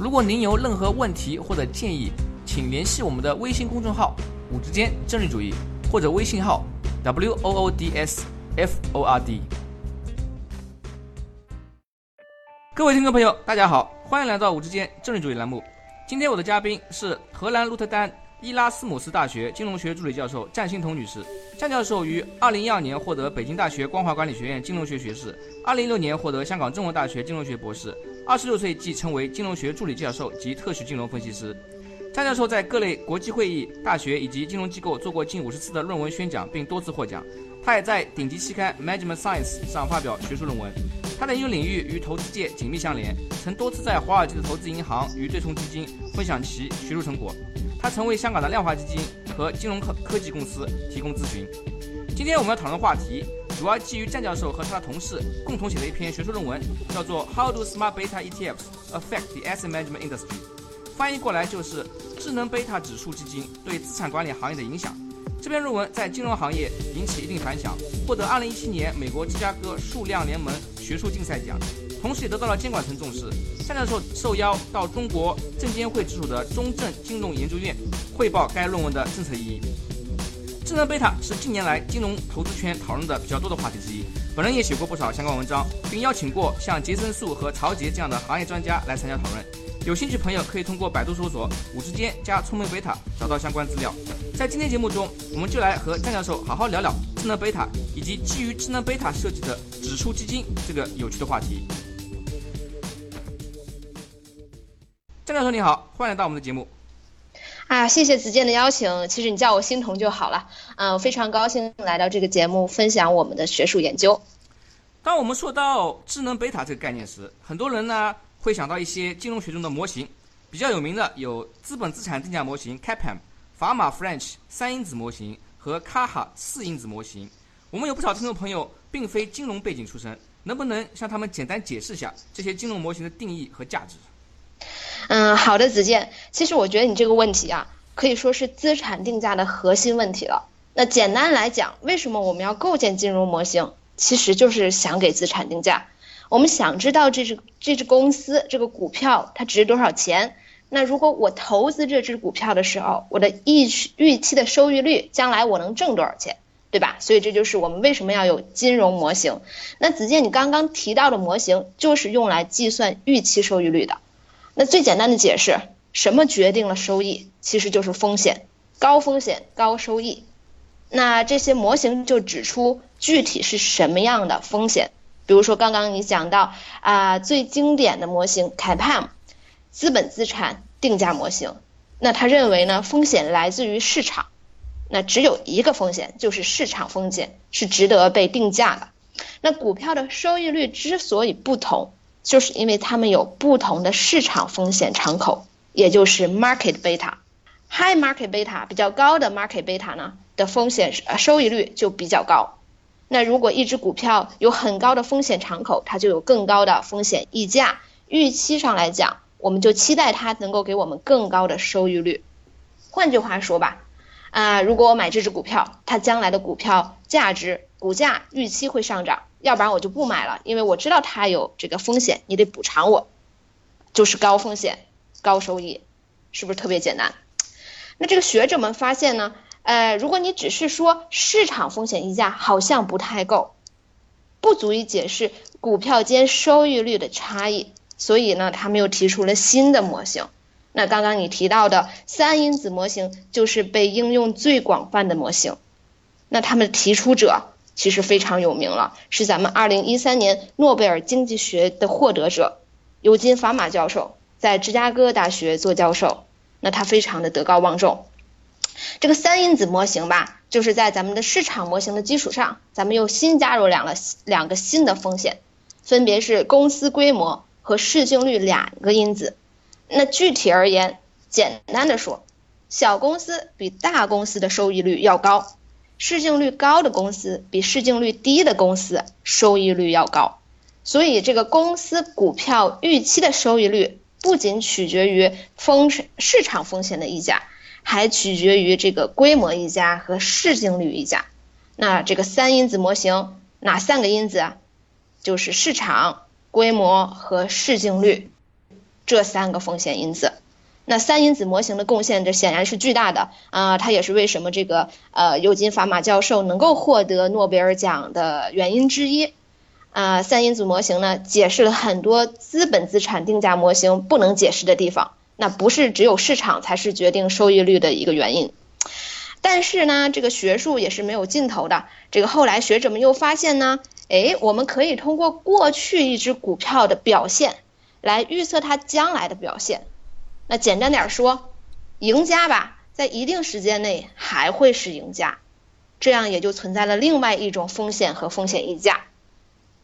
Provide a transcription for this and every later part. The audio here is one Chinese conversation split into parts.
如果您有任何问题或者建议，请联系我们的微信公众号“五之间政治主义”或者微信号 “w o o d s f o r d”。各位听众朋友，大家好，欢迎来到“五之间政治主义”栏目。今天我的嘉宾是荷兰鹿特丹伊拉斯姆斯大学金融学助理教授战欣彤女士。战教授于2012年获得北京大学光华管理学院金融学学士，2016年获得香港中文大学金融学博士。26岁即成为金融学助理教授及特许金融分析师。张教授在各类国际会议、大学以及金融机构做过近五十次的论文宣讲，并多次获奖。他也在顶级期刊《Management Science》上发表学术论文。他的研究领域与投资界紧密相连，曾多次在华尔街的投资银行与对冲基金分享其学术成果。他曾为香港的量化基金和金融科科技公司提供咨询。今天我们要讨论的话题，主要基于战教授和他的同事共同写的一篇学术论文，叫做《How do Smart Beta ETFs Affect the Asset Management Industry》，翻译过来就是“智能贝塔指数基金对资产管理行业的影响”。这篇论文在金融行业引起一定反响，获得2017年美国芝加哥数量联盟学术竞赛奖。同时也得到了监管层重视。夏教授受邀到中国证监会直属的中证金融研究院汇报该论文的政策意义。智能贝塔是近年来金融投资圈讨论的比较多的话题之一。本人也写过不少相关文章，并邀请过像杰森素和曹杰这样的行业专家来参加讨论。有兴趣朋友可以通过百度搜索“五之间加聪明贝塔”找到相关资料。在今天节目中，我们就来和张教授好好聊聊智能贝塔以及基于智能贝塔设计的指数基金这个有趣的话题。张教授你好，欢迎来到我们的节目。啊，谢谢子健的邀请。其实你叫我欣桐就好了。嗯，我非常高兴来到这个节目，分享我们的学术研究。当我们说到智能贝塔这个概念时，很多人呢会想到一些金融学中的模型，比较有名的有资本资产定价模型 CAPM、法码 French 三因子模型和卡哈四因子模型。我们有不少听众朋友并非金融背景出身，能不能向他们简单解释一下这些金融模型的定义和价值？嗯，好的，子健。其实我觉得你这个问题啊，可以说是资产定价的核心问题了。那简单来讲，为什么我们要构建金融模型？其实就是想给资产定价。我们想知道这只这只公司这个股票它值多少钱。那如果我投资这只股票的时候，我的预预期的收益率，将来我能挣多少钱，对吧？所以这就是我们为什么要有金融模型。那子健，你刚刚提到的模型就是用来计算预期收益率的。那最简单的解释，什么决定了收益？其实就是风险，高风险高收益。那这些模型就指出具体是什么样的风险。比如说刚刚你讲到啊，最经典的模型 CAPM，资本资产定价模型。那他认为呢，风险来自于市场，那只有一个风险，就是市场风险是值得被定价的。那股票的收益率之所以不同。就是因为它们有不同的市场风险敞口，也就是 market beta。high market beta 比较高的 market beta 呢的风险收益率就比较高。那如果一只股票有很高的风险敞口，它就有更高的风险溢价。预期上来讲，我们就期待它能够给我们更高的收益率。换句话说吧，啊，如果我买这只股票，它将来的股票价值、股价预期会上涨。要不然我就不买了，因为我知道它有这个风险，你得补偿我，就是高风险高收益，是不是特别简单？那这个学者们发现呢，呃，如果你只是说市场风险溢价好像不太够，不足以解释股票间收益率的差异，所以呢，他们又提出了新的模型。那刚刚你提到的三因子模型就是被应用最广泛的模型。那他们提出者。其实非常有名了，是咱们二零一三年诺贝尔经济学的获得者，尤金·法马教授，在芝加哥大学做教授，那他非常的德高望重。这个三因子模型吧，就是在咱们的市场模型的基础上，咱们又新加入两了两个新的风险，分别是公司规模和市净率两个因子。那具体而言，简单的说，小公司比大公司的收益率要高，市净率高的公司比市净率低的公司收益率要高。所以，这个公司股票预期的收益率不仅取决于风市场风险的溢价，还取决于这个规模溢价和市净率溢价。那这个三因子模型哪三个因子？就是市场、规模和市净率这三个风险因子。那三因子模型的贡献，这显然是巨大的啊！它也是为什么这个呃尤金·法马教授能够获得诺贝尔奖的原因之一。啊，三因子模型呢，解释了很多资本资产定价模型不能解释的地方。那不是只有市场才是决定收益率的一个原因。但是呢，这个学术也是没有尽头的。这个后来学者们又发现呢，哎，我们可以通过过去一只股票的表现来预测它将来的表现。那简单点说，赢家吧，在一定时间内还会是赢家。这样也就存在了另外一种风险和风险溢价。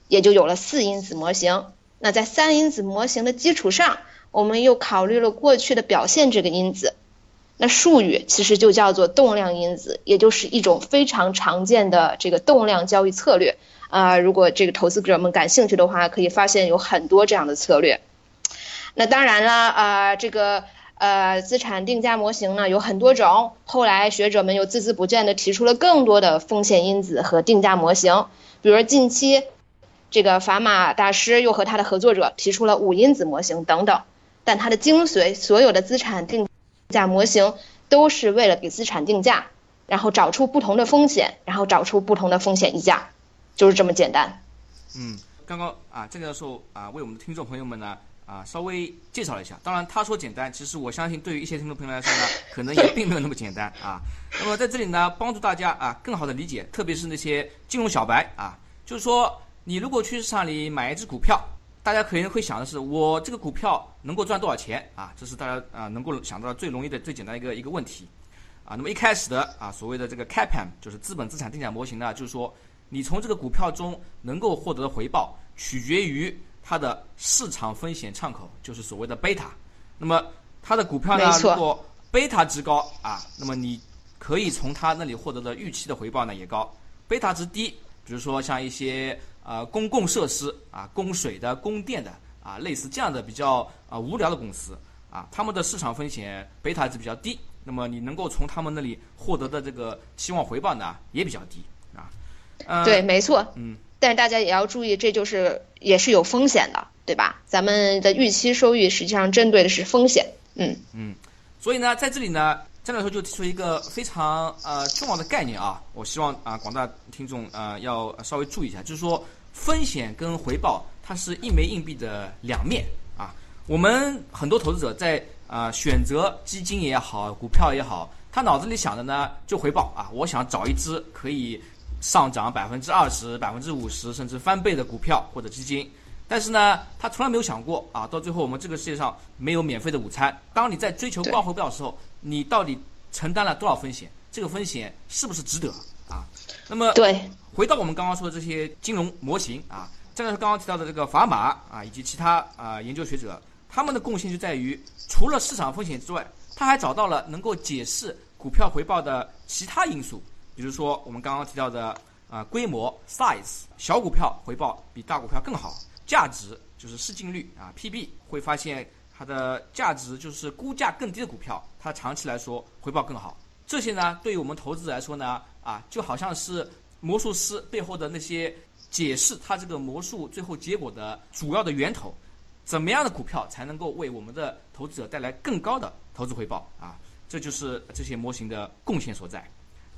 也就有了四因子模型。那在三因子模型的基础上，我们又考虑了过去的表现这个因子。那术语其实就叫做动量因子，也就是一种非常常见的这个动量交易策略。啊，如果这个投资者们感兴趣的话，可以发现有很多这样的策略。那当然了，啊，这个呃资产定价模型呢有很多种。后来学者们又孜孜不倦地提出了更多的风险因子和定价模型，比如近期。这个法马大师又和他的合作者提出了五因子模型等等，但它的精髓，所有的资产定价模型都是为了给资产定价，然后找出不同的风险，然后找出不同的风险溢价，就是这么简单。嗯，刚刚啊，郑教授啊，为我们的听众朋友们呢啊稍微介绍了一下。当然他说简单，其实我相信对于一些听众朋友来说呢，可能也并没有那么简单啊。那么在这里呢，帮助大家啊更好的理解，特别是那些金融小白啊，就是说。你如果去市场里买一只股票，大家可能会想的是，我这个股票能够赚多少钱啊？这是大家啊能够想到的最容易的、最简单的一个一个问题，啊，那么一开始的啊所谓的这个 CAPM 就是资本资产定价模型呢，就是说你从这个股票中能够获得的回报取决于它的市场风险敞口，就是所谓的贝塔。那么它的股票呢，如果贝塔值高啊，那么你可以从它那里获得的预期的回报呢也高。贝塔值低，比如说像一些。呃，公共设施啊，供水的、供电的啊，类似这样的比较啊无聊的公司啊，他们的市场风险贝塔值比较低，那么你能够从他们那里获得的这个期望回报呢也比较低啊。对，没错。嗯。但是大家也要注意，这就是也是有风险的，对吧？咱们的预期收益实际上针对的是风险。嗯嗯。所以呢，在这里呢。张教授就提出一个非常呃重要的概念啊，我希望啊广大听众啊要稍微注意一下，就是说风险跟回报它是一枚硬币的两面啊。我们很多投资者在啊选择基金也好，股票也好，他脑子里想的呢就回报啊，我想找一只可以上涨百分之二十、百分之五十甚至翻倍的股票或者基金。但是呢，他从来没有想过啊，到最后我们这个世界上没有免费的午餐。当你在追求高回报的时候，你到底承担了多少风险？这个风险是不是值得啊？那么，对，回到我们刚刚说的这些金融模型啊，这个是刚刚提到的这个砝码啊，以及其他啊研究学者，他们的贡献就在于，除了市场风险之外，他还找到了能够解释股票回报的其他因素，比如说我们刚刚提到的啊规模 size，小股票回报比大股票更好。价值就是市净率啊，P/B 会发现它的价值就是估价更低的股票，它长期来说回报更好。这些呢，对于我们投资者来说呢，啊，就好像是魔术师背后的那些解释他这个魔术最后结果的主要的源头，怎么样的股票才能够为我们的投资者带来更高的投资回报啊？这就是这些模型的贡献所在，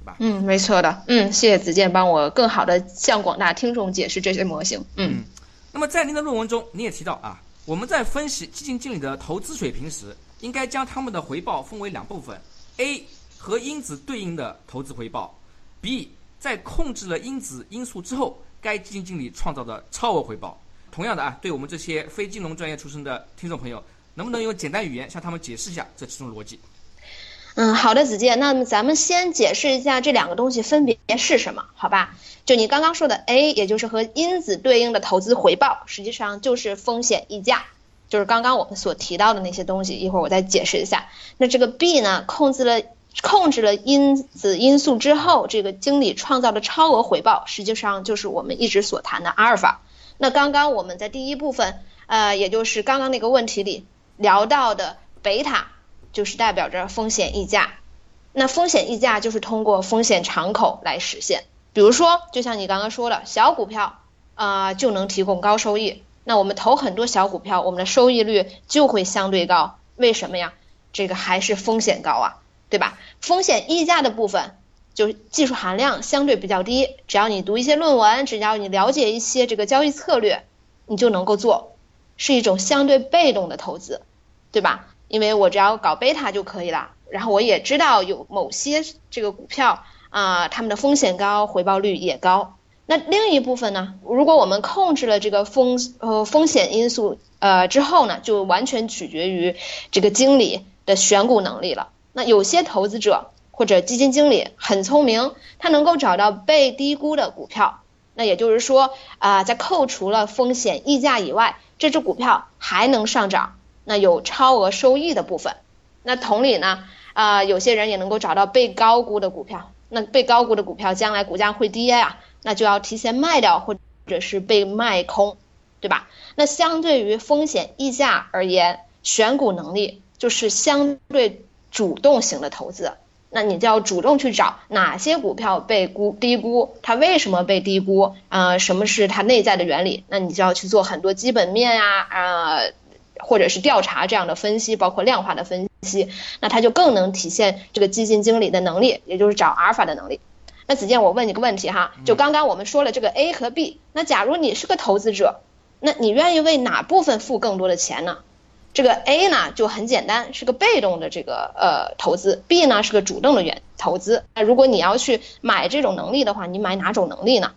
吧？嗯，没错的。嗯，谢谢子健帮我更好的向广大听众解释这些模型。嗯。那么在您的论文中，你也提到啊，我们在分析基金经理的投资水平时，应该将他们的回报分为两部分：A 和因子对应的投资回报；B 在控制了因子因素之后，该基金经理创造的超额回报。同样的啊，对我们这些非金融专业出身的听众朋友，能不能用简单语言向他们解释一下这其中逻辑？嗯，好的，子健。那么咱们先解释一下这两个东西分别是什么，好吧？就你刚刚说的 A，也就是和因子对应的投资回报，实际上就是风险溢价。就是刚刚我们所提到的那些东西，一会儿我再解释一下。那这个 B 呢，控制了控制了因子因素之后，这个经理创造的超额回报，实际上就是我们一直所谈的阿尔法。那刚刚我们在第一部分，呃，也就是刚刚那个问题里聊到的贝塔，就是代表着风险溢价。那风险溢价就是通过风险敞口来实现。比如说，就像你刚刚说的，小股票啊就能提供高收益。那我们投很多小股票，我们的收益率就会相对高。为什么呀？这个还是风险高啊，对吧？风险溢价的部分就是技术含量相对比较低，只要你读一些论文，只要你了解一些这个交易策略，你就能够做，是一种相对被动的投资，对吧？因为我只要搞贝塔就可以了。然后我也知道有某些这个股票啊，他们的风险高，回报率也高。那另一部分呢？如果我们控制了这个风呃风险因素呃之后呢，就完全取决于这个经理的选股能力了。那有些投资者或者基金经理很聪明，他能够找到被低估的股票。那也就是说啊，在扣除了风险溢价以外，这只股票还能上涨，那有超额收益的部分。那同理呢，啊，有些人也能够找到被高估的股票，那被高估的股票将来股价会跌呀，那就要提前卖掉或者是被卖空，对吧？那相对于风险溢价而言，选股能力就是相对主动型的投资，那你就要主动去找哪些股票被估低估，它为什么被低估啊？什么是它内在的原理？那你就要去做很多基本面呀啊。或者是调查这样的分析，包括量化的分析，那它就更能体现这个基金经理的能力，也就是找阿尔法的能力。那子健，我问你个问题哈，就刚刚我们说了这个 A 和 B，那假如你是个投资者，那你愿意为哪部分付更多的钱呢？这个 A 呢就很简单，是个被动的这个呃投资；B 呢是个主动的原投资。那如果你要去买这种能力的话，你买哪种能力呢？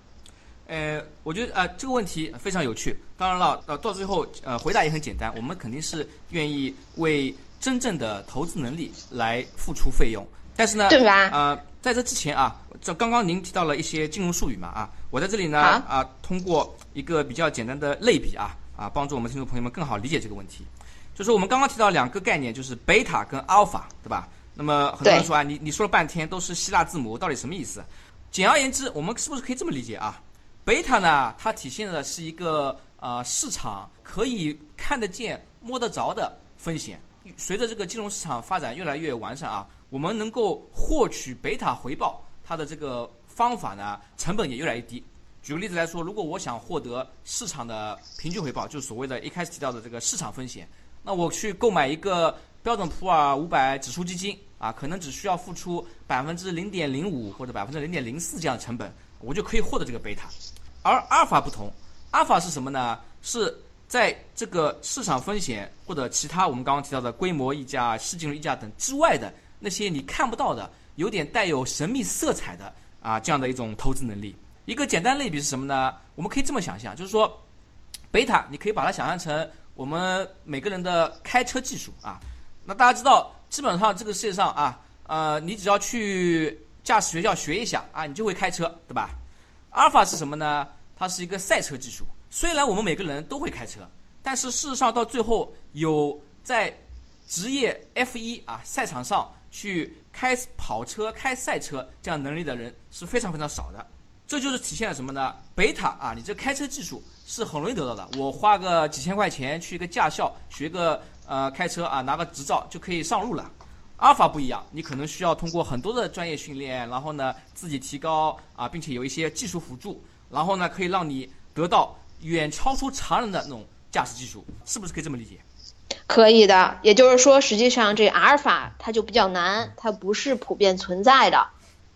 呃，我觉得啊，这个问题非常有趣。当然了，呃到最后，呃，回答也很简单。我们肯定是愿意为真正的投资能力来付出费用。但是呢，对吧？呃，在这之前啊，这刚刚您提到了一些金融术语嘛啊，我在这里呢啊，通过一个比较简单的类比啊啊，帮助我们听众朋友们更好理解这个问题。就是我们刚刚提到两个概念，就是贝塔跟阿尔法，对吧？那么很多人说啊，你你说了半天都是希腊字母，到底什么意思？简而言之，我们是不是可以这么理解啊？贝塔呢，它体现的是一个呃市场可以看得见、摸得着的风险。随着这个金融市场发展越来越完善啊，我们能够获取贝塔回报，它的这个方法呢，成本也越来越低。举个例子来说，如果我想获得市场的平均回报，就是所谓的一开始提到的这个市场风险，那我去购买一个标准普尔五百指数基金啊，可能只需要付出百分之零点零五或者百分之零点零四这样的成本，我就可以获得这个贝塔。而阿尔法不同，阿尔法是什么呢？是在这个市场风险或者其他我们刚刚提到的规模溢价、市净率溢价等之外的那些你看不到的、有点带有神秘色彩的啊这样的一种投资能力。一个简单类比是什么呢？我们可以这么想象，就是说，贝塔你可以把它想象成我们每个人的开车技术啊。那大家知道，基本上这个世界上啊，呃，你只要去驾驶学校学一下啊，你就会开车，对吧？阿尔法是什么呢？它是一个赛车技术。虽然我们每个人都会开车，但是事实上到最后有在职业 F1 啊赛场上去开跑车、开赛车这样能力的人是非常非常少的。这就是体现了什么呢？贝塔啊，你这开车技术是很容易得到的。我花个几千块钱去一个驾校学个呃开车啊，拿个执照就可以上路了。阿尔法不一样，你可能需要通过很多的专业训练，然后呢自己提高啊，并且有一些技术辅助，然后呢可以让你得到远超出常人的那种驾驶技术，是不是可以这么理解？可以的，也就是说，实际上这阿尔法它就比较难，它不是普遍存在的。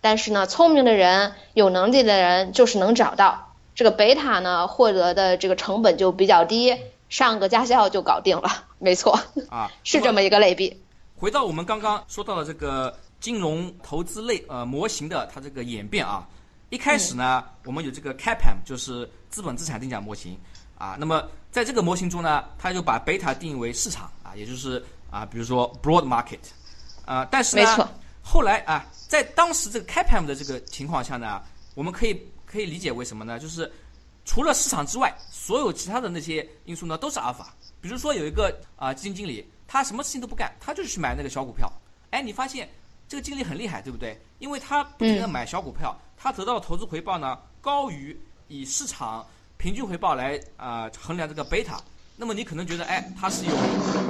但是呢，聪明的人、有能力的人就是能找到这个贝塔呢，获得的这个成本就比较低，上个驾校就搞定了。没错，啊，是这么一个类比。回到我们刚刚说到的这个金融投资类呃模型的它这个演变啊，一开始呢，我们有这个 CAPM，就是资本资产定价模型啊。那么在这个模型中呢，它就把贝塔定义为市场啊，也就是啊，比如说 broad market 啊。但是呢，后来啊，在当时这个 CAPM 的这个情况下呢，我们可以可以理解为什么呢？就是除了市场之外，所有其他的那些因素呢都是阿尔法。比如说有一个啊基金经理，他什么事情都不干，他就是去买那个小股票。哎，你发现这个经理很厉害，对不对？因为他不停的买小股票，他得到的投资回报呢高于以市场平均回报来啊衡量这个贝塔。那么你可能觉得，哎，他是有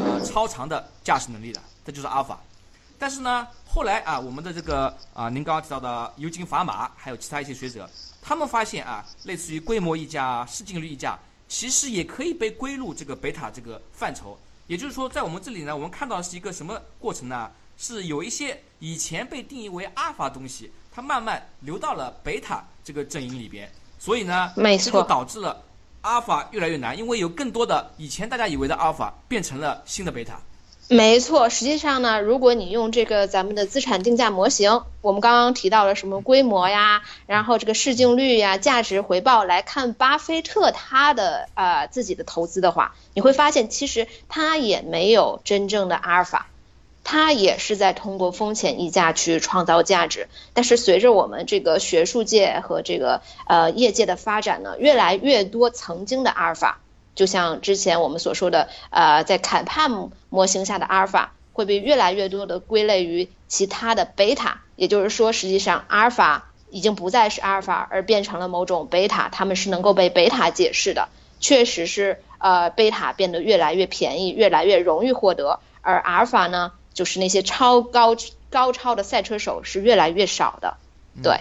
呃超长的驾驶能力的，这就是阿尔法。但是呢，后来啊，我们的这个啊，您刚刚提到的尤金·法马，还有其他一些学者，他们发现啊，类似于规模溢价、市净率溢价，其实也可以被归入这个贝塔这个范畴。也就是说，在我们这里呢，我们看到是一个什么过程呢？是有一些以前被定义为阿尔法东西，它慢慢流到了贝塔这个阵营里边。所以呢，没错，这就导致了阿尔法越来越难，因为有更多的以前大家以为的阿尔法变成了新的贝塔。没错，实际上呢，如果你用这个咱们的资产定价模型，我们刚刚提到了什么规模呀，然后这个市净率呀、价值回报来看巴菲特他的呃自己的投资的话，你会发现其实他也没有真正的阿尔法，他也是在通过风险溢价去创造价值。但是随着我们这个学术界和这个呃业界的发展呢，越来越多曾经的阿尔法。就像之前我们所说的，呃，在坎帕姆模型下的阿尔法会被越来越多的归类于其他的贝塔，也就是说，实际上阿尔法已经不再是阿尔法，而变成了某种贝塔，它们是能够被贝塔解释的。确实是，呃，贝塔变得越来越便宜，越来越容易获得，而阿尔法呢，就是那些超高高超的赛车手是越来越少的。对，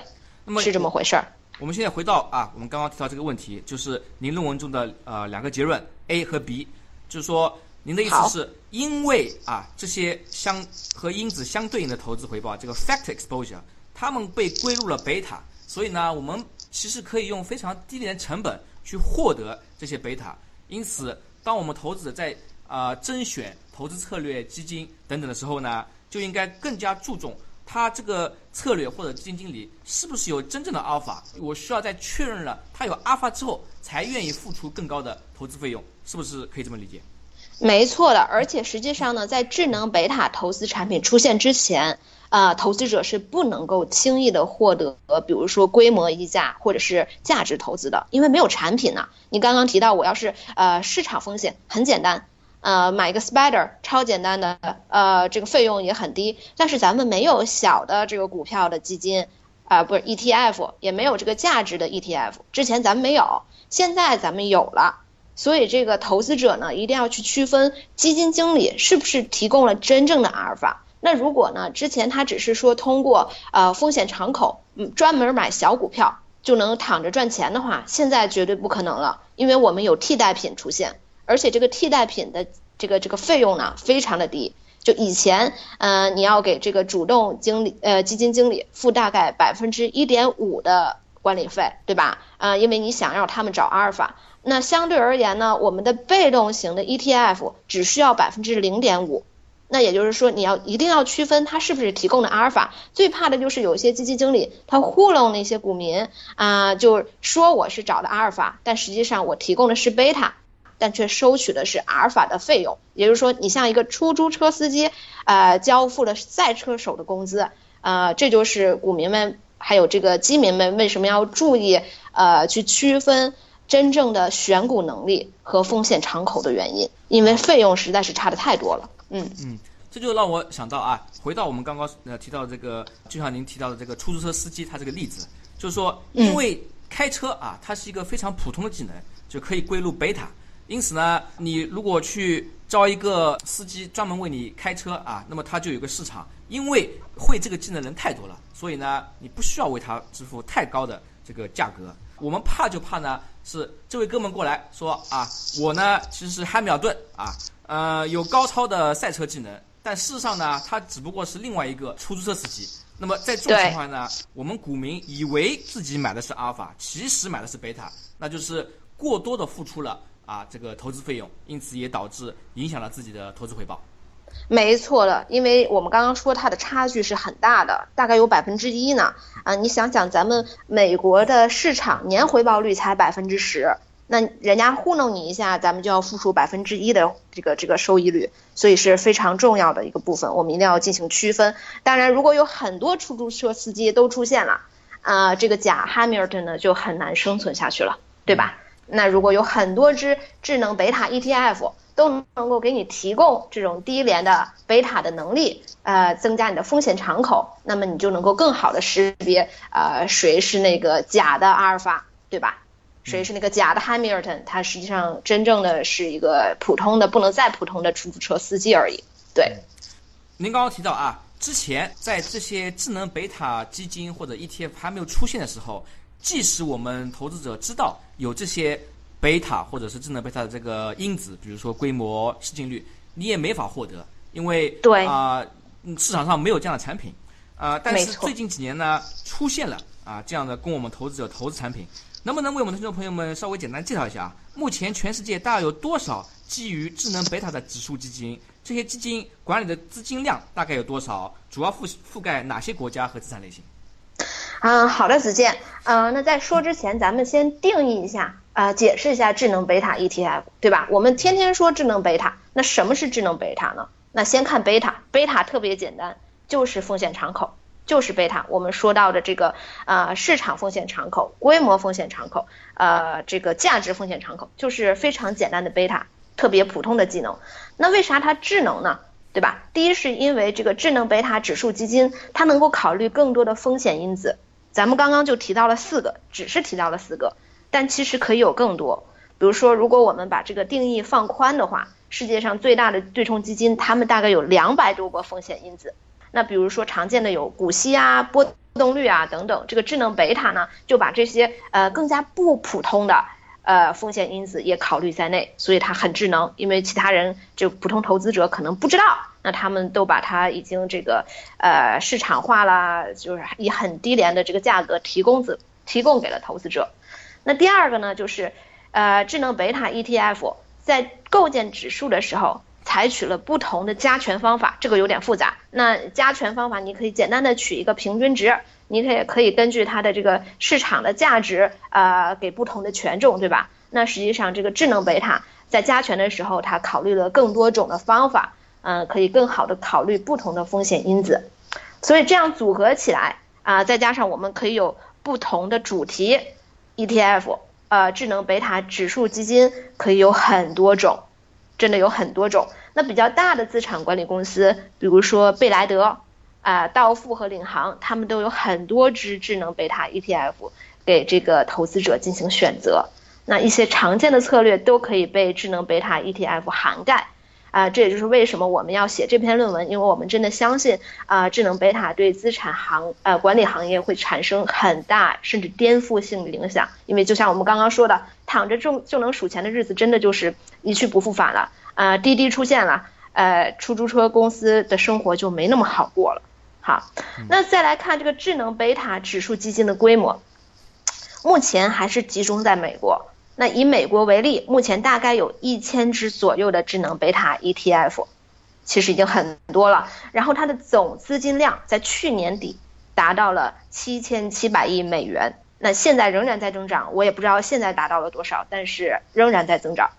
是这么回事儿。我们现在回到啊，我们刚刚提到这个问题，就是您论文中的呃两个结论 A 和 B，就是说您的意思是因为啊这些相和因子相对应的投资回报，这个 factor exposure，它们被归入了贝塔，所以呢，我们其实可以用非常低廉的成本去获得这些贝塔。因此，当我们投资者在啊甄选投资策略、基金等等的时候呢，就应该更加注重。他这个策略或者基金经理是不是有真正的阿尔法？我需要在确认了他有阿尔法之后，才愿意付出更高的投资费用，是不是可以这么理解？没错的，而且实际上呢，在智能贝塔投资产品出现之前，啊，投资者是不能够轻易的获得，比如说规模溢价或者是价值投资的，因为没有产品呢。你刚刚提到，我要是呃市场风险很简单。呃，买一个 Spider 超简单的，呃，这个费用也很低，但是咱们没有小的这个股票的基金，啊，不是 ETF，也没有这个价值的 ETF，之前咱们没有，现在咱们有了，所以这个投资者呢，一定要去区分基金经理是不是提供了真正的阿尔法。那如果呢，之前他只是说通过呃风险敞口，嗯，专门买小股票就能躺着赚钱的话，现在绝对不可能了，因为我们有替代品出现。而且这个替代品的这个这个费用呢，非常的低。就以前，嗯，你要给这个主动经理呃基金经理付大概百分之一点五的管理费，对吧？啊，因为你想让他们找阿尔法。那相对而言呢，我们的被动型的 ETF 只需要百分之零点五。那也就是说，你要一定要区分它是不是提供的阿尔法。最怕的就是有一些基金经理他糊弄那些股民啊，就说我是找的阿尔法，但实际上我提供的是贝塔。但却收取的是阿尔法的费用，也就是说，你像一个出租车司机，呃，交付了赛车手的工资，呃，这就是股民们还有这个基民们为什么要注意，呃，去区分真正的选股能力和风险敞口的原因，因为费用实在是差的太多了。嗯嗯，这就让我想到啊，回到我们刚刚呃提到这个，就像您提到的这个出租车司机他这个例子，就是说，因为开车啊，它是一个非常普通的技能，就可以归入贝塔。因此呢，你如果去招一个司机专门为你开车啊，那么他就有个市场，因为会这个技能人太多了，所以呢，你不需要为他支付太高的这个价格。我们怕就怕呢，是这位哥们过来说啊，我呢其实是汉密尔顿啊，呃，有高超的赛车技能，但事实上呢，他只不过是另外一个出租车司机。那么在这种情况下呢，我们股民以为自己买的是阿尔法，其实买的是贝塔，那就是过多的付出了。啊，这个投资费用，因此也导致影响了自己的投资回报。没错了，因为我们刚刚说它的差距是很大的，大概有百分之一呢。啊，你想想，咱们美国的市场年回报率才百分之十，那人家糊弄你一下，咱们就要付出百分之一的这个这个收益率，所以是非常重要的一个部分，我们一定要进行区分。当然，如果有很多出租车司机都出现了，啊，这个假 Hamilton 呢就很难生存下去了，对吧？那如果有很多只智能贝塔 ETF 都能够给你提供这种低廉的贝塔的能力，呃，增加你的风险敞口，那么你就能够更好的识别，呃，谁是那个假的阿尔法，对吧？谁是那个假的 Hamilton？他实际上真正的是一个普通的不能再普通的出租车司机而已。对，您刚刚提到啊，之前在这些智能贝塔基金或者 ETF 还没有出现的时候，即使我们投资者知道有这些贝塔或者是智能贝塔的这个因子，比如说规模、市净率，你也没法获得，因为对啊，市场上没有这样的产品啊。但是最近几年呢，出现了啊这样的供我们投资者投资产品。能不能为我们的听众朋友们稍微简单介绍一下啊？目前全世界大概有多少基于智能贝塔的指数基金？这些基金管理的资金量大概有多少？主要覆覆盖哪些国家和资产类型？嗯，好的，子健。呃，那在说之前，咱们先定义一下，呃，解释一下智能贝塔 ETF，对吧？我们天天说智能贝塔，那什么是智能贝塔呢？那先看贝塔，贝塔特别简单，就是风险敞口，就是贝塔。我们说到的这个呃市场风险敞口、规模风险敞口、呃这个价值风险敞口，就是非常简单的贝塔，特别普通的技能。那为啥它智能呢？对吧？第一是因为这个智能贝塔指数基金，它能够考虑更多的风险因子。咱们刚刚就提到了四个，只是提到了四个，但其实可以有更多。比如说，如果我们把这个定义放宽的话，世界上最大的对冲基金，他们大概有两百多个风险因子。那比如说常见的有股息啊、波动率啊等等，这个智能贝塔呢，就把这些呃更加不普通的呃风险因子也考虑在内，所以它很智能，因为其他人就普通投资者可能不知道，那他们都把它已经这个呃市场化啦，就是以很低廉的这个价格提供子提供给了投资者。那第二个呢，就是呃智能贝塔 ETF 在构建指数的时候。采取了不同的加权方法，这个有点复杂。那加权方法，你可以简单的取一个平均值，你可以可以根据它的这个市场的价值，呃，给不同的权重，对吧？那实际上这个智能贝塔在加权的时候，它考虑了更多种的方法，嗯、可以更好的考虑不同的风险因子。所以这样组合起来啊、再加上我们可以有不同的主题 ETF，呃，智能贝塔指数基金可以有很多种。真的有很多种。那比较大的资产管理公司，比如说贝莱德、啊、道富和领航，他们都有很多只智能贝塔 ETF 给这个投资者进行选择。那一些常见的策略都可以被智能贝塔 ETF 涵盖。啊、这也就是为什么我们要写这篇论文，因为我们真的相信啊、智能贝塔对资产行呃管理行业会产生很大甚至颠覆性的影响。因为就像我们刚刚说的，躺着就就能数钱的日子，真的就是一去不复返了。啊，滴滴出现了，呃，出租车公司的生活就没那么好过了。好，那再来看这个智能贝塔指数基金的规模，目前还是集中在美国。那以美国为例，目前大概有一千只左右的智能贝塔 ETF，其实已经很多了。然后它的总资金量在去年底达到了七千七百亿美元，那现在仍然在增长，我也不知道现在达到了多少，但是仍然在增长。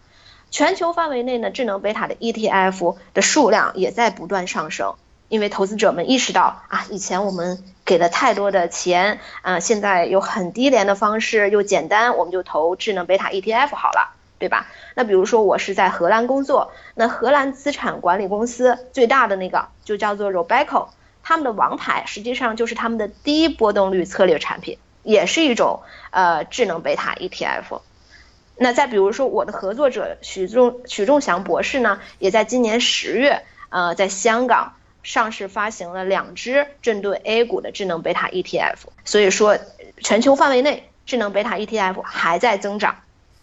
全球范围内呢，智能贝塔的 ETF 的数量也在不断上升，因为投资者们意识到啊，以前我们给了太多的钱啊，现在有很低廉的方式又简单，我们就投智能贝塔 ETF 好了，对吧？那比如说我是在荷兰工作，那荷兰资产管理公司最大的那个就叫做 Robeco，他们的王牌实际上就是他们的低波动率策略产品，也是一种呃智能贝塔 ETF。那再比如说，我的合作者许仲许仲祥博士呢，也在今年十月，呃，在香港上市发行了两只针对 A 股的智能贝塔 ETF。所以说，全球范围内智能贝塔 ETF 还在增长，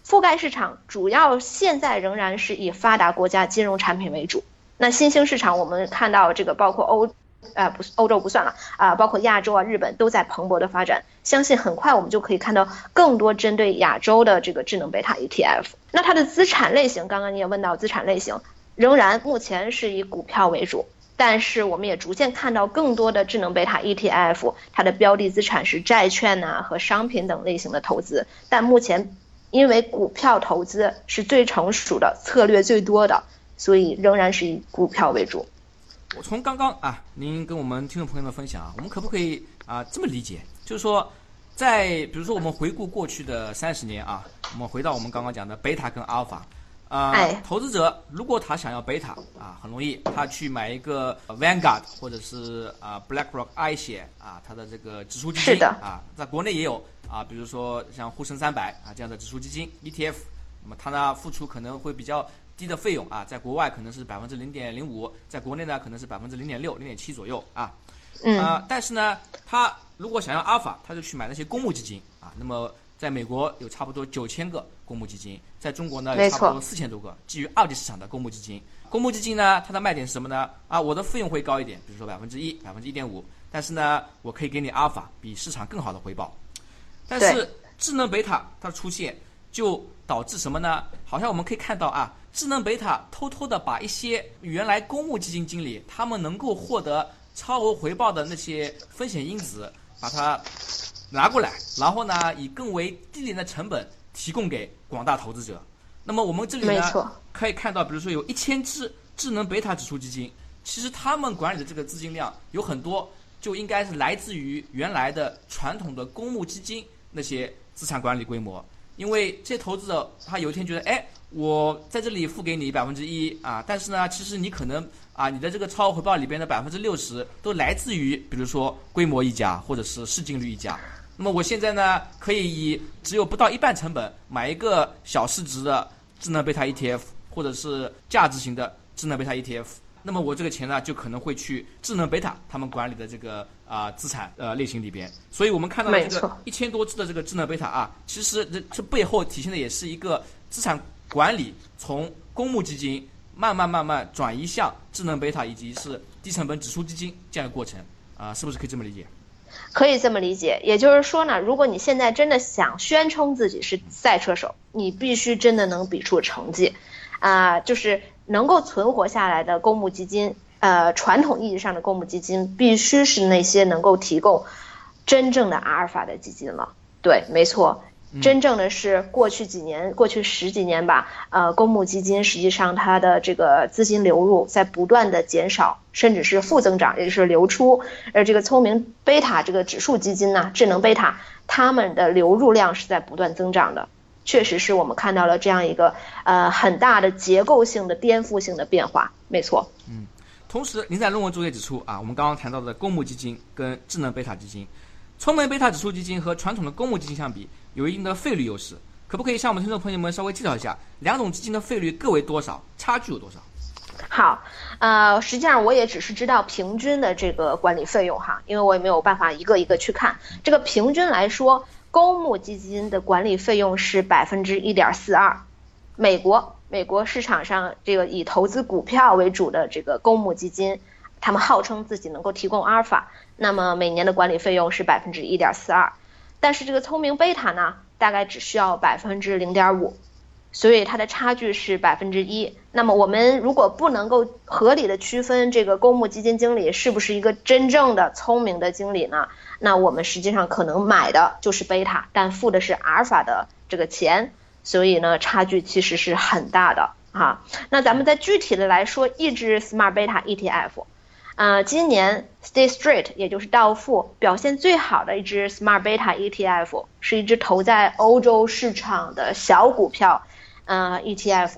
覆盖市场主要现在仍然是以发达国家金融产品为主。那新兴市场，我们看到这个包括欧。呃，不欧洲不算了啊、包括亚洲啊、日本都在蓬勃的发展。相信很快我们就可以看到更多针对亚洲的这个智能贝塔 ETF。那它的资产类型，刚刚你也问到资产类型，仍然目前是以股票为主，但是我们也逐渐看到更多的智能贝塔 ETF，它的标的资产是债券呐、和商品等类型的投资。但目前因为股票投资是最成熟的策略最多的，所以仍然是以股票为主。我从刚刚啊，您跟我们听众朋友们分享啊，我们可不可以啊这么理解，就是说，在比如说我们回顾过去的三十年啊，我们回到我们刚刚讲的贝塔跟阿尔法，啊、哎投资者如果他想要贝塔啊，很容易，他去买一个 Vanguard 或者是啊 BlackRock i 险啊，它的这个指数基金是的啊，在国内也有啊，比如说像沪深三百啊这样的指数基金 ETF，那么它呢付出可能会比较低的费用啊，在国外可能是百分之零点零五，在国内呢可能是百分之零点六、零点七左右啊。嗯啊、但是呢，他如果想要阿尔法，他就去买那些公募基金啊。那么在美国有差不多九千个公募基金，在中国呢有差不多四千多个基于二级市场的公募基金。公募基金呢，它的卖点是什么呢？啊，我的费用会高一点，比如说百分之一、百分之一点五，但是呢，我可以给你阿尔法，比市场更好的回报。但是智能贝塔它的出现，就导致什么呢？好像我们可以看到啊，智能贝塔偷偷的把一些原来公募基金经理他们能够获得超额回报的那些风险因子，把它拿过来，然后呢，以更为低廉的成本提供给广大投资者。那么我们这里呢，可以看到，比如说有一千只智能贝塔指数基金，其实他们管理的这个资金量有很多，就应该是来自于原来的传统的公募基金那些资产管理规模。因为这些投资者他有一天觉得，哎，我在这里付给你百分之一啊，但是呢，其实你可能啊，你的这个超额回报里边的百分之六十都来自于，比如说规模溢价或者是市净率溢价。那么我现在呢，可以以只有不到一半成本买一个小市值的智能贝塔 ETF，或者是价值型的智能贝塔 ETF。那么我这个钱呢，就可能会去智能贝塔他们管理的这个啊、资产呃类型里边。所以我们看到这个一千多只的这个智能贝塔啊，其实这这背后体现的也是一个资产管理从公募基金慢慢慢慢转移向智能贝塔以及是低成本指数基金这样的过程啊、是不是可以这么理解？可以这么理解，也就是说呢，如果你现在真的想宣称自己是赛车手，你必须真的能比出成绩，啊、就是能够存活下来的公募基金，呃，传统意义上的公募基金，必须是那些能够提供真正的阿尔法的基金了。对，没错。真正的是过去几年，过去十几年吧，呃，公募基金实际上它的这个资金流入在不断的减少，甚至是负增长，也就是流出。而这个聪明贝塔这个指数基金呢，智能贝塔，它们的流入量是在不断增长的。确实是我们看到了这样一个呃很大的结构性的颠覆性的变化，没错。嗯同时，您在论文中也指出啊，我们刚刚谈到的公募基金跟智能贝塔基金，聪明贝塔指数基金和传统的公募基金相比，有一定的费率优势。可不可以向我们听众朋友们稍微介绍一下两种基金的费率各为多少，差距有多少？好，呃，实际上我也只是知道平均的这个管理费用哈，因为我也没有办法一个一个去看。这个平均来说，公募基金的管理费用是百分之一点四二，美国美国市场上这个以投资股票为主的这个公募基金，他们号称自己能够提供阿尔法，那么每年的管理费用是百分之一点四二，但是这个聪明贝塔呢，大概只需要百分之零点五。所以它的差距是百分之一。那么我们如果不能够合理的区分这个公募基金经理是不是一个真正的聪明的经理呢？那我们实际上可能买的就是贝塔，但付的是阿尔法的这个钱，所以呢差距其实是很大的啊。那咱们再具体的来说，一只 Smart Beta ETF。呃，今年 Stay Straight，也就是道富表现最好的一只 Smart Beta ETF，是一只投在欧洲市场的小股票，呃 ETF，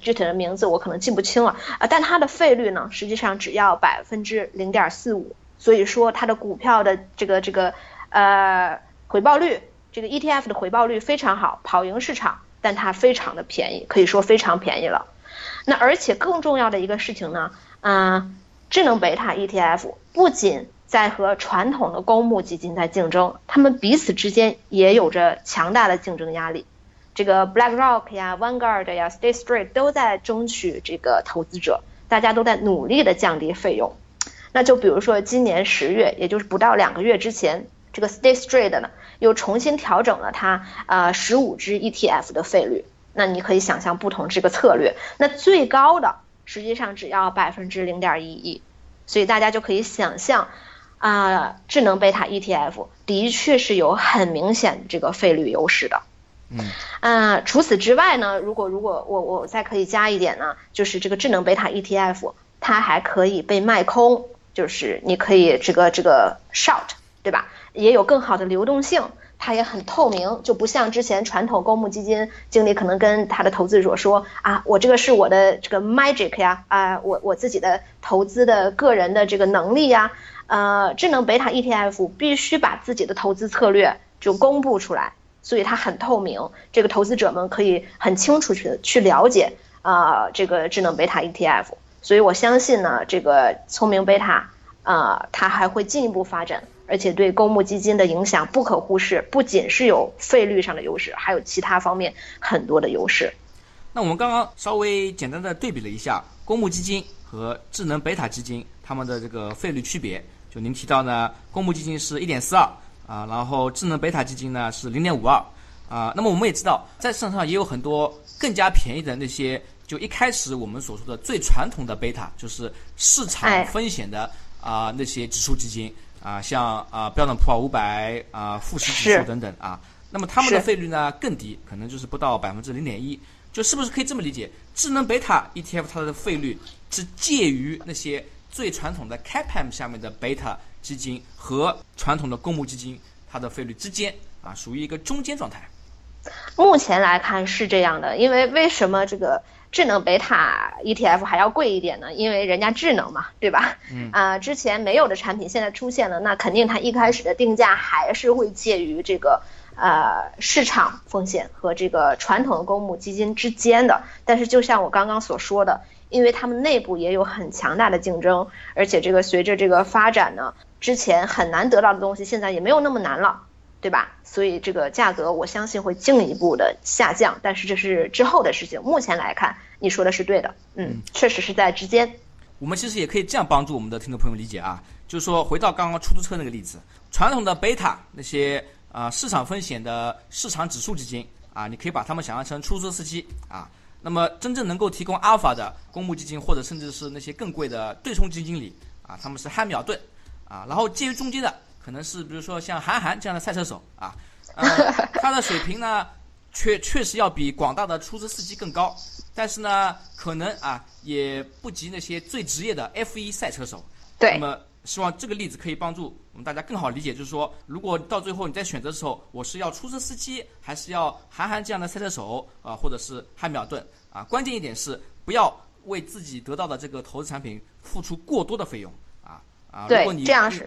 具体的名字我可能记不清了啊、但它的费率呢，实际上只要百分之零点四五，所以说它的股票的这个这个呃回报率，这个 ETF 的回报率非常好，跑赢市场，但它非常的便宜，可以说非常便宜了。那而且更重要的一个事情呢，嗯、智能贝塔 ETF 不仅在和传统的公募基金在竞争，他们彼此之间也有着强大的竞争压力。这个 BlackRock 呀、Vanguard 呀、State Street 都在争取这个投资者，大家都在努力的降低费用。那就比如说今年十月，也就是不到两个月之前，这个 State Street 呢又重新调整了它呃十五只 ETF 的费率。那你可以想象不同这个策略，那最高的实际上只要百分之零点一一，所以大家就可以想象，啊、智能贝塔 ETF 的确是有很明显这个费率优势的。嗯，呃，除此之外呢，如果如果我我再可以加一点呢，就是这个智能贝塔 ETF，它还可以被卖空，就是你可以这个这个 short，对吧？也有更好的流动性，它也很透明，就不像之前传统公募基金经理可能跟他的投资者说啊，我这个是我的这个 magic 呀，啊，我我自己的投资的个人的这个能力呀，呃，智能贝塔 ETF 必须把自己的投资策略就公布出来，所以它很透明，这个投资者们可以很清楚去去了解啊，这个智能贝塔 ETF，所以我相信呢，这个聪明贝塔啊，它还会进一步发展。而且对公募基金的影响不可忽视，不仅是有费率上的优势，还有其他方面很多的优势。那我们刚刚稍微简单的对比了一下公募基金和智能贝塔基金它们的这个费率区别。就您提到呢，公募基金是一点四二啊，然后智能贝塔基金呢是零点五二啊。那么我们也知道，在市场上也有很多更加便宜的那些，就一开始我们所说的最传统的贝塔，就是市场风险的啊那些指数基金。啊，像啊标准普尔五百啊富时指数等等啊，那么他们的费率呢更低，可能就是不到百分之零点一，就是不是可以这么理解？智能贝塔 ETF 它的费率是介于那些最传统的 CAPM 下面的贝塔基金和传统的公募基金它的费率之间啊，属于一个中间状态。目前来看是这样的，因为为什么这个？智能贝塔 ETF 还要贵一点呢，因为人家智能嘛，对吧？嗯啊，之前没有的产品现在出现了，那肯定它一开始的定价还是会介于这个呃市场风险和这个传统的公募基金之间的。但是就像我刚刚所说的，因为他们内部也有很强大的竞争，而且这个随着这个发展呢，之前很难得到的东西，现在也没有那么难了。对吧？所以这个价格我相信会进一步的下降，但是这是之后的事情。目前来看，你说的是对的，嗯，确实是在之间。我们其实也可以这样帮助我们的听众朋友理解啊，就是说回到刚刚出租车那个例子，传统的贝塔那些啊市场风险的市场指数基金啊，你可以把它们想象成出租车司机啊。那么真正能够提供阿尔法的公募基金或者甚至是那些更贵的对冲基金经理啊，他们是汉密尔顿啊，然后介于中间的。可能是比如说像韩寒这样的赛车手啊，呃，他的水平呢，确确实要比广大的出租车司机更高，但是呢，可能啊也不及那些最职业的 F1 赛车手。对。那么希望这个例子可以帮助我们大家更好理解，就是说，如果到最后你在选择的时候，我是要出租车司机，还是要韩寒这样的赛车手啊，或者是汉密尔顿啊？关键一点是不要为自己得到的这个投资产品付出过多的费用。啊，如果你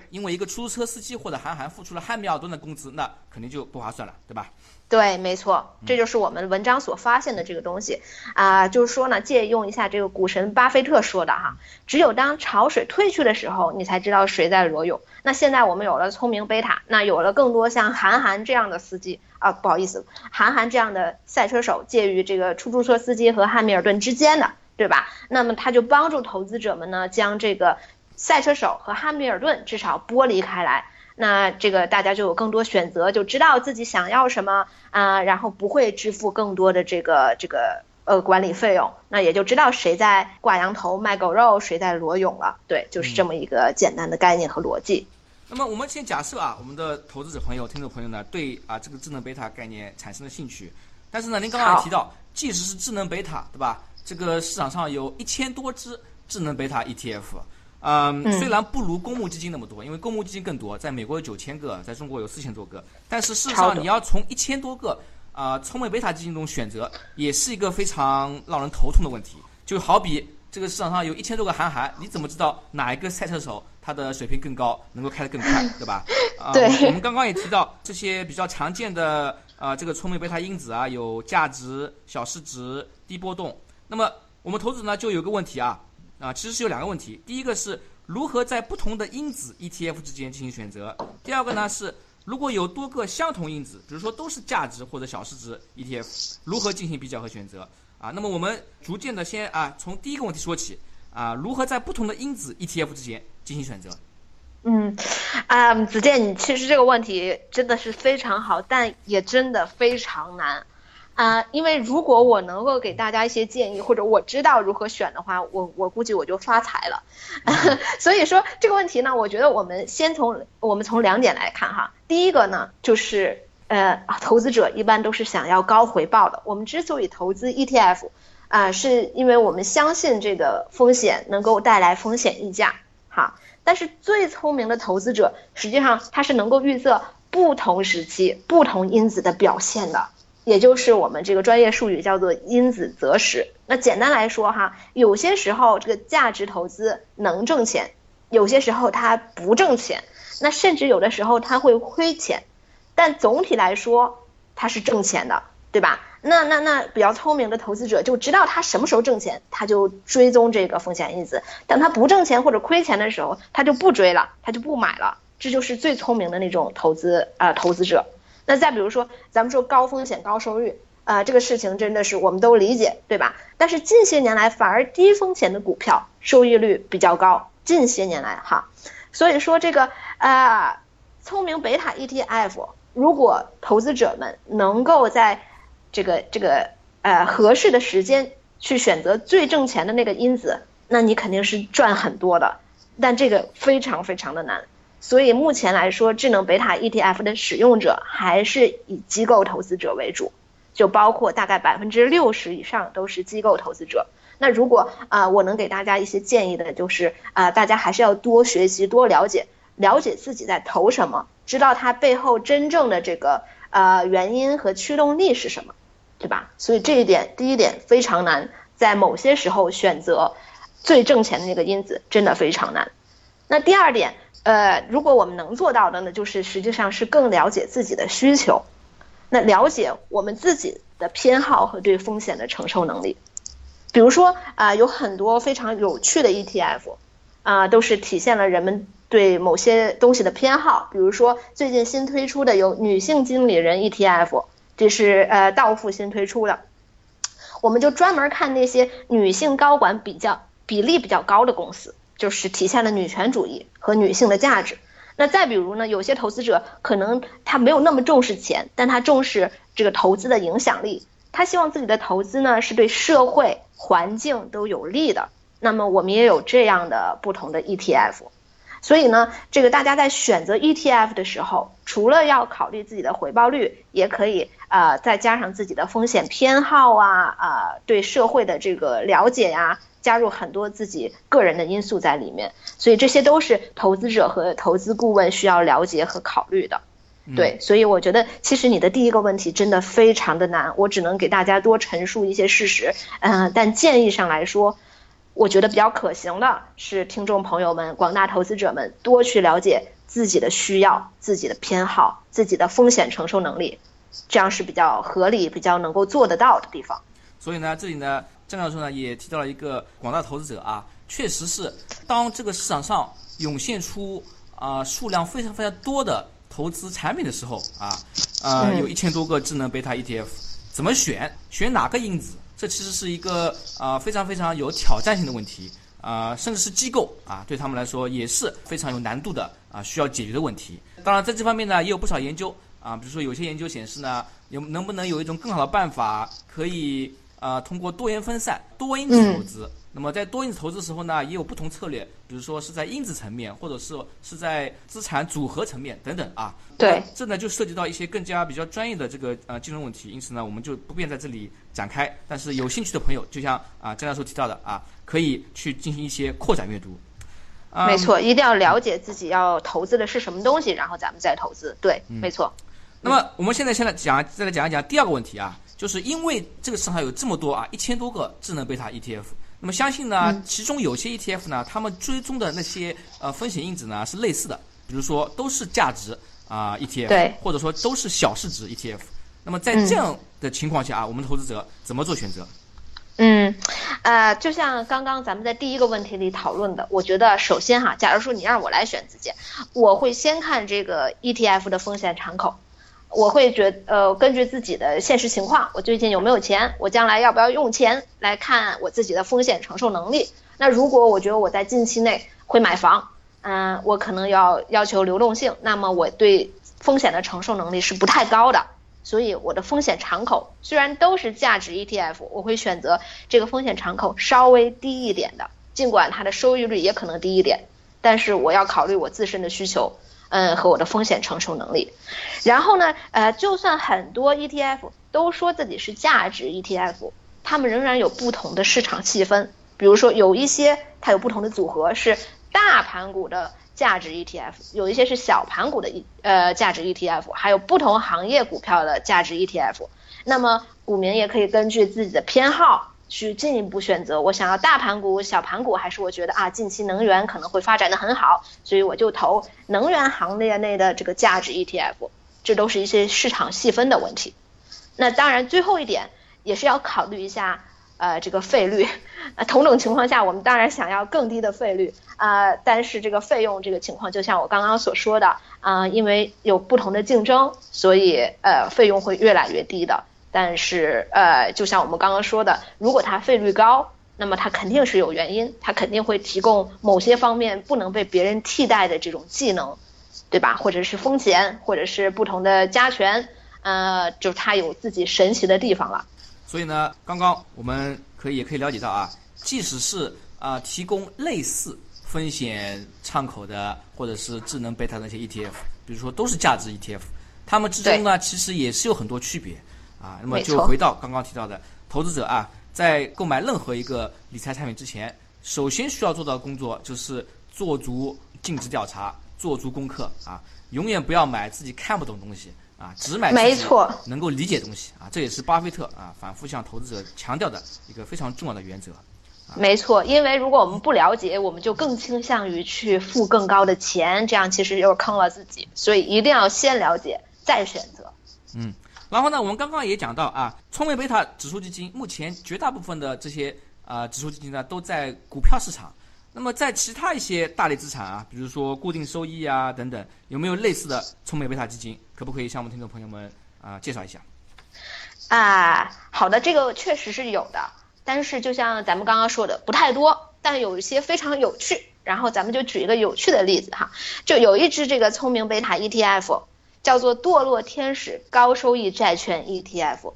因为一个出租车司机或者韩寒付出了汉密尔顿的工资，那肯定就不划算了，对吧？对，没错，这就是我们文章所发现的这个东西啊，就是说呢，借用一下这个股神巴菲特说的哈，只有当潮水退去的时候，你才知道谁在裸泳。那现在我们有了聪明贝塔，那有了更多像韩寒这样的司机啊，不好意思，韩寒这样的赛车手介于这个出租车司机和汉密尔顿之间的，对吧？那么他就帮助投资者们呢，将这个。赛车手和汉密尔顿至少剥离开来，那这个大家就有更多选择，就知道自己想要什么啊，然后不会支付更多的这个这个呃管理费用，那也就知道谁在挂羊头卖狗肉，谁在裸泳了。对，就是这么一个简单的概念和逻辑。那么我们先假设啊，我们的投资者朋友、听众朋友呢，对啊这个智能贝塔概念产生了兴趣，但是呢，您刚刚也提到，即使是智能贝塔，对吧？这个市场上有一千多只智能贝塔 ETF。嗯，虽然不如公募基金那么多，因为公募基金更多，在美国有九千个，在中国有四千多个，但是事实上你要从一千多个啊聪明贝塔基金中选择，也是一个非常让人头痛的问题。就好比这个市场上有一千多个韩寒，你怎么知道哪一个赛车手他的水平更高，能够开得更快，对吧？啊，我们刚刚也提到这些比较常见的啊这个聪明贝塔因子啊，有价值、小市值、低波动。那么我们投资呢就有个问题啊。啊，其实是有两个问题。第一个是如何在不同的因子 ETF 之间进行选择。第二个呢是如果有多个相同因子，比如说都是价值或者小市值 ETF，如何进行比较和选择？啊，那么我们逐渐的先啊从第一个问题说起啊，如何在不同的因子 ETF 之间进行选择？嗯，啊，子健，你其实这个问题真的是非常好，但也真的非常难。啊，因为如果我能够给大家一些建议，或者我知道如何选的话，我我估计我就发财了。所以说这个问题呢，我觉得我们先从我们从两点来看哈。第一个呢，就是呃，投资者一般都是想要高回报的。我们之所以投资 ETF，啊，是因为我们相信这个风险能够带来风险溢价哈。但是最聪明的投资者，实际上他是能够预测不同时期不同因子的表现的，也就是我们这个专业术语叫做因子择时。那简单来说哈，有些时候这个价值投资能挣钱，有些时候它不挣钱，那甚至有的时候它会亏钱，但总体来说它是挣钱的，对吧？那那那比较聪明的投资者就知道他什么时候挣钱，他就追踪这个风险因子；等他不挣钱或者亏钱的时候，他就不追了，他就不买了。这就是最聪明的那种投资啊，投资者。那再比如说，咱们说高风险高收益啊，这个事情真的是我们都理解，对吧？但是近些年来反而低风险的股票收益率比较高。近些年来哈，所以说这个啊，聪明贝塔 ETF，如果投资者们能够在这个这个呃合适的时间去选择最挣钱的那个因子，那你肯定是赚很多的。但这个非常非常的难。所以目前来说，智能贝塔 ETF 的使用者还是以机构投资者为主，就包括大概百分之六十以上都是机构投资者。那如果啊，我能给大家一些建议的，就是啊，大家还是要多学习、多了解，了解自己在投什么，知道它背后真正的这个呃原因和驱动力是什么，对吧？所以这一点，第一点非常难，在某些时候选择最挣钱的那个因子真的非常难。那第二点。呃，如果我们能做到的呢，就是实际上是更了解自己的需求，那了解我们自己的偏好和对风险的承受能力。比如说啊，有很多非常有趣的 ETF，啊，都是体现了人们对某些东西的偏好。比如说最近新推出的有女性经理人 ETF，这是呃道富新推出的，我们就专门看那些女性高管比较比例比较高的公司。就是体现了女权主义和女性的价值。那再比如呢，有些投资者可能他没有那么重视钱，但他重视这个投资的影响力。他希望自己的投资呢是对社会环境都有利的。那么我们也有这样的不同的 ETF。所以呢，这个大家在选择 ETF 的时候，除了要考虑自己的回报率，也可以啊再加上自己的风险偏好啊啊对社会的这个了解呀。加入很多自己个人的因素在里面，所以这些都是投资者和投资顾问需要了解和考虑的。对，所以我觉得其实你的第一个问题真的非常的难，我只能给大家多陈述一些事实。嗯，但建议上来说，我觉得比较可行的是，听众朋友们、广大投资者们多去了解自己的需要、自己的偏好、自己的风险承受能力，这样是比较合理、比较能够做得到的地方。所以呢，这里呢。张教授呢也提到了一个广大投资者啊，确实是当这个市场上涌现出啊数量非常非常多的投资产品的时候啊，呃有一千多个智能贝塔 ETF，怎么选？选哪个因子？这其实是一个啊非常非常有挑战性的问题啊，甚至是机构啊对他们来说也是非常有难度的啊需要解决的问题。当然在这方面呢也有不少研究啊，比如说有些研究显示呢，有能不能有一种更好的办法可以。啊，通过多元分散、多因子投资，那么在多因子投资的时候呢，也有不同策略，比如说是在因子层面，或者是是在资产组合层面等等啊。对，这呢就涉及到一些更加比较专业的这个呃金融问题，因此呢，我们就不便在这里展开。但是有兴趣的朋友，就像啊张教授提到的啊，可以去进行一些扩展阅读。没错，一定要了解自己要投资的是什么东西，然后咱们再投资。对，没错。那么我们现在先来讲，再来讲一讲第二个问题啊。就是因为这个市场上有这么多啊，一千多个智能贝塔 ETF，那么相信呢，其中有些 ETF 呢，他们追踪的那些呃风险因子呢是类似的，比如说都是价值啊 ETF，或者说都是小市值 ETF。那么在这样的情况下啊，我们投资者怎么做选择？嗯，呃，就像刚刚咱们在第一个问题里讨论的，我觉得首先哈，假如说你让我来选自己，我会先看这个 ETF 的风险敞口。我会觉呃，根据自己的现实情况，我最近有没有钱，我将来要不要用钱来看我自己的风险承受能力。那如果我觉得我在近期内会买房，嗯，我可能要要求流动性，那么我对风险的承受能力是不太高的，所以我的风险敞口虽然都是价值 ETF，我会选择这个风险敞口稍微低一点的，尽管它的收益率也可能低一点，但是我要考虑我自身的需求。嗯，和我的风险承受能力，然后呢，呃，就算很多 ETF 都说自己是价值 ETF，他们仍然有不同的市场细分。比如说，有一些它有不同的组合是大盘股的价值 ETF，有一些是小盘股的呃价值 ETF，还有不同行业股票的价值 ETF。那么股民也可以根据自己的偏好去进一步选择，我想要大盘股、小盘股，还是我觉得啊近期能源可能会发展的很好，所以我就投能源行业内的这个价值 ETF。这都是一些市场细分的问题。那当然，最后一点也是要考虑一下，呃，这个费率。呃，同种情况下，我们当然想要更低的费率啊，但是这个费用这个情况，就像我刚刚所说的啊，因为有不同的竞争，所以呃，费用会越来越低的。但是呃，就像我们刚刚说的，如果它费率高，那么它肯定是有原因，它肯定会提供某些方面不能被别人替代的这种技能。对吧？或者是风险，或者是不同的加权，呃，就它有自己神奇的地方了。所以呢，刚刚我们可以也可以了解到啊，即使是啊提供类似风险敞口的，或者是智能贝塔那些 ETF，比如说都是价值 ETF，它们之中呢其实也是有很多区别啊。那么就回到刚刚提到的，投资者啊在购买任何一个理财产品之前，首先需要做到的工作就是做足尽职调查。做足功课啊，永远不要买自己看不懂东西啊，只买没错能够理解东西啊，这也是巴菲特啊反复向投资者强调的一个非常重要的原则。没错，因为如果我们不了解，我们就更倾向于去付更高的钱，这样其实又坑了自己。所以一定要先了解再选择。嗯，然后呢，我们刚刚也讲到啊，聪明贝塔指数基金目前绝大部分的这些啊指数基金呢都在股票市场。那么在其他一些大类资产啊，比如说固定收益啊等等，有没有类似的聪明贝塔基金？可不可以向我们听众朋友们啊介绍一下？啊，好的，这个确实是有的，但是就像咱们刚刚说的，不太多，但有一些非常有趣。然后咱们就举一个有趣的例子哈，就有一只这个聪明贝塔 ETF，叫做堕落天使高收益债券 ETF。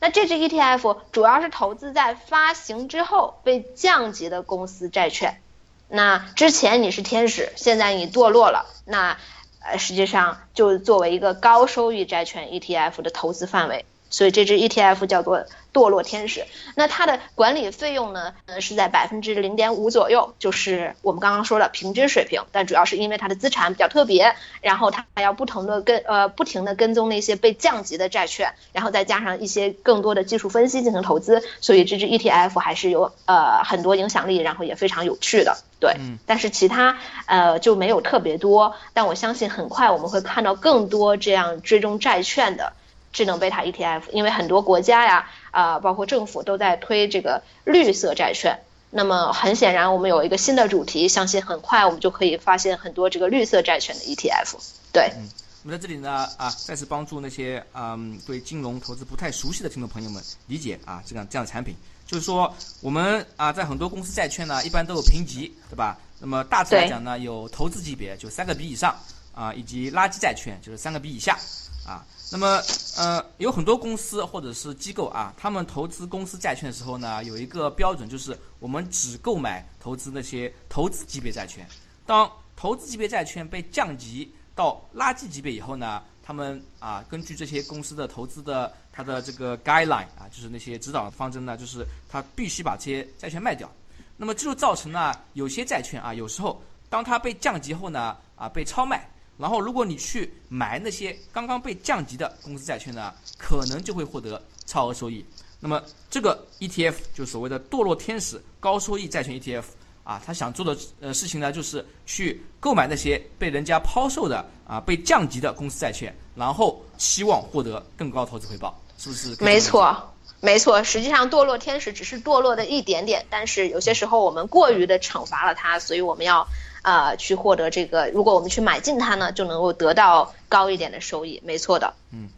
那这支 ETF 主要是投资在发行之后被降级的公司债券。那之前你是天使，现在你堕落了，那呃实际上就作为一个高收益债券 ETF 的投资范围，所以这支 ETF 叫做。堕落天使，那它的管理费用呢？呃，是在百分之零点五左右，就是我们刚刚说的平均水平。但主要是因为它的资产比较特别，然后它还要不同的跟呃不停的跟踪那些被降级的债券，然后再加上一些更多的技术分析进行投资，所以这支 ETF 还是有呃很多影响力，然后也非常有趣的。对，但是其他呃就没有特别多。但我相信很快我们会看到更多这样追踪债券的。智能贝塔 ETF，因为很多国家呀，啊，包括政府都在推这个绿色债券。那么很显然，我们有一个新的主题，相信很快我们就可以发现很多这个绿色债券的 ETF。对，嗯，我们在这里呢，啊，再次帮助那些嗯对金融投资不太熟悉的听众朋友们理解啊这样这样的产品。就是说，我们啊在很多公司债券呢，一般都有评级，对吧？那么大致来讲呢，有投资级别，就三个 B 以上啊，以及垃圾债券，就是三个 B 以下啊。那么，呃，有很多公司或者是机构啊，他们投资公司债券的时候呢，有一个标准，就是我们只购买投资那些投资级别债券。当投资级别债券被降级到垃圾级别以后呢，他们啊，根据这些公司的投资的它的这个 guideline 啊，就是那些指导方针呢，就是它必须把这些债券卖掉。那么这就造成了有些债券啊，有时候当它被降级后呢，啊，被超卖。然后，如果你去买那些刚刚被降级的公司债券呢，可能就会获得超额收益。那么，这个 ETF 就所谓的堕落天使高收益债券 ETF 啊，他想做的呃事情呢，就是去购买那些被人家抛售的啊被降级的公司债券，然后期望获得更高投资回报，是不是？没错，没错。实际上，堕落天使只是堕落的一点点，但是有些时候我们过于的惩罚了它，所以我们要。啊，去获得这个，如果我们去买进它呢，就能够得到高一点的收益，没错的。嗯，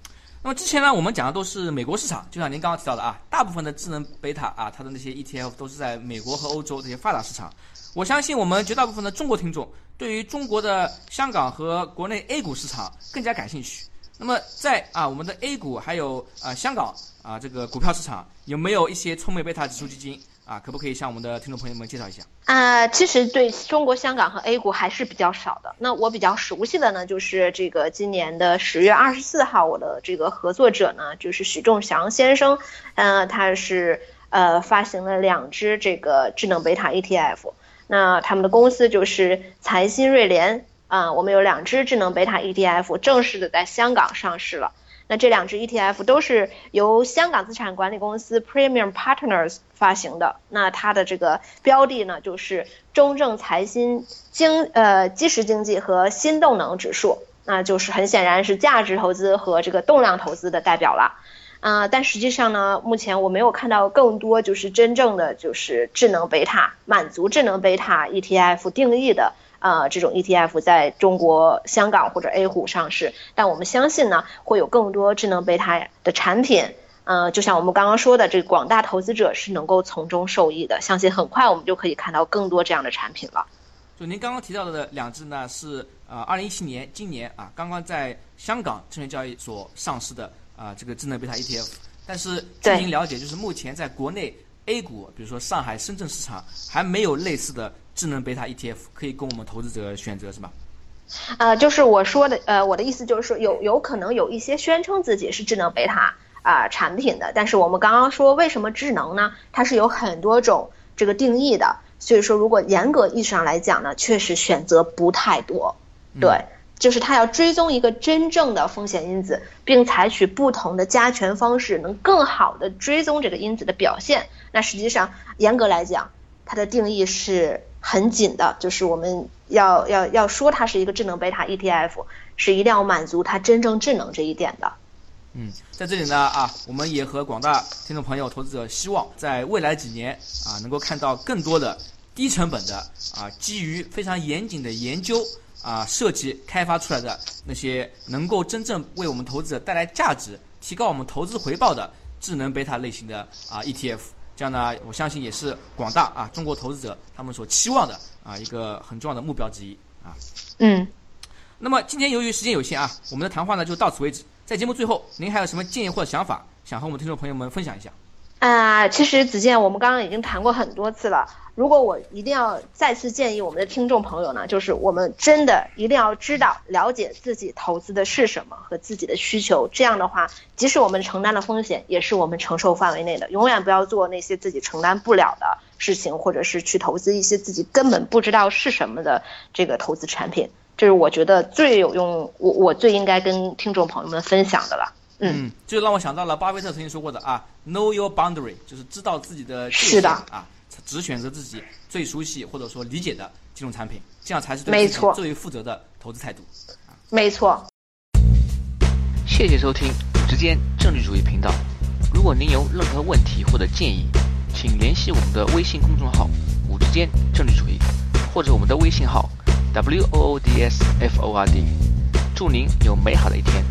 那么之前呢，我们讲的都是美国市场，就像您刚刚提到的啊，大部分的智能贝塔啊，它的那些 ETF 都是在美国和欧洲这些发达市场。我相信我们绝大部分的中国听众对于中国的香港和国内 A 股市场更加感兴趣。那么在啊，我们的 A 股还有啊香港啊这个股票市场有没有一些聪明贝塔指数基金？啊，可不可以向我们的听众朋友们介绍一下？啊，其实对中国香港和 A 股还是比较少的。那我比较熟悉的呢，就是这个今年的十月二十四号，我的这个合作者呢，就是许仲祥先生，嗯，他是呃发行了两只这个智能贝塔 ETF。那他们的公司就是财新瑞联啊，我们有两只智能贝塔 ETF 正式的在香港上市了。那这两只 ETF 都是由香港资产管理公司 Premium Partners 发行的。那它的这个标的呢，就是中证财新经呃基石经济和新动能指数，那就是很显然是价值投资和这个动量投资的代表了。啊，但实际上呢，目前我没有看到更多就是真正的就是智能贝塔满足智能贝塔 ETF 定义的。呃，这种 ETF 在中国香港或者 A 股上市，但我们相信呢，会有更多智能贝塔的产品，呃，就像我们刚刚说的，这广大投资者是能够从中受益的。相信很快我们就可以看到更多这样的产品了。就您刚刚提到的两只呢，是呃，二零一七年今年啊，刚刚在香港证券交易所上市的啊，这个智能贝塔 ETF。但是据您了解，就是目前在国内 A 股，比如说上海、深圳市场还没有类似的。智能贝塔 ETF 可以供我们投资者选择是吧？呃，就是我说的，呃，我的意思就是说，有有可能有一些宣称自己是智能贝塔啊产品的，但是我们刚刚说为什么智能呢？它是有很多种这个定义的，所以说如果严格意义上来讲呢，确实选择不太多。对，就是它要追踪一个真正的风险因子，并采取不同的加权方式，能更好的追踪这个因子的表现。那实际上严格来讲，它的定义是。很紧的，就是我们要要要说它是一个智能贝塔 ETF，是一定要满足它真正智能这一点的。嗯，在这里呢啊，我们也和广大听众朋友、投资者希望，在未来几年啊，能够看到更多的低成本的啊，基于非常严谨的研究啊设计开发出来的那些能够真正为我们投资者带来价值、提高我们投资回报的智能贝塔类型的啊 ETF。这样呢，我相信也是广大啊中国投资者他们所期望的啊一个很重要的目标之一啊。嗯。那么今天由于时间有限啊，我们的谈话呢就到此为止。在节目最后，您还有什么建议或者想法，想和我们听众朋友们分享一下？啊，其实子健，我们刚刚已经谈过很多次了。如果我一定要再次建议我们的听众朋友呢，就是我们真的一定要知道、了解自己投资的是什么和自己的需求。这样的话，即使我们承担了风险也是我们承受范围内的。永远不要做那些自己承担不了的事情，或者是去投资一些自己根本不知道是什么的这个投资产品。这是我觉得最有用，我我最应该跟听众朋友们分享的了。嗯，就让我想到了巴菲特曾经说过的啊，Know your boundary，就是知道自己的界限啊，只选择自己最熟悉或者说理解的金融产品，这样才是对自己最为负责的投资态度。没错。谢谢收听五之间政治主义频道。如果您有任何问题或者建议，请联系我们的微信公众号“五之间政治主义”，或者我们的微信号 “w o o d s f o r d”。祝您有美好的一天。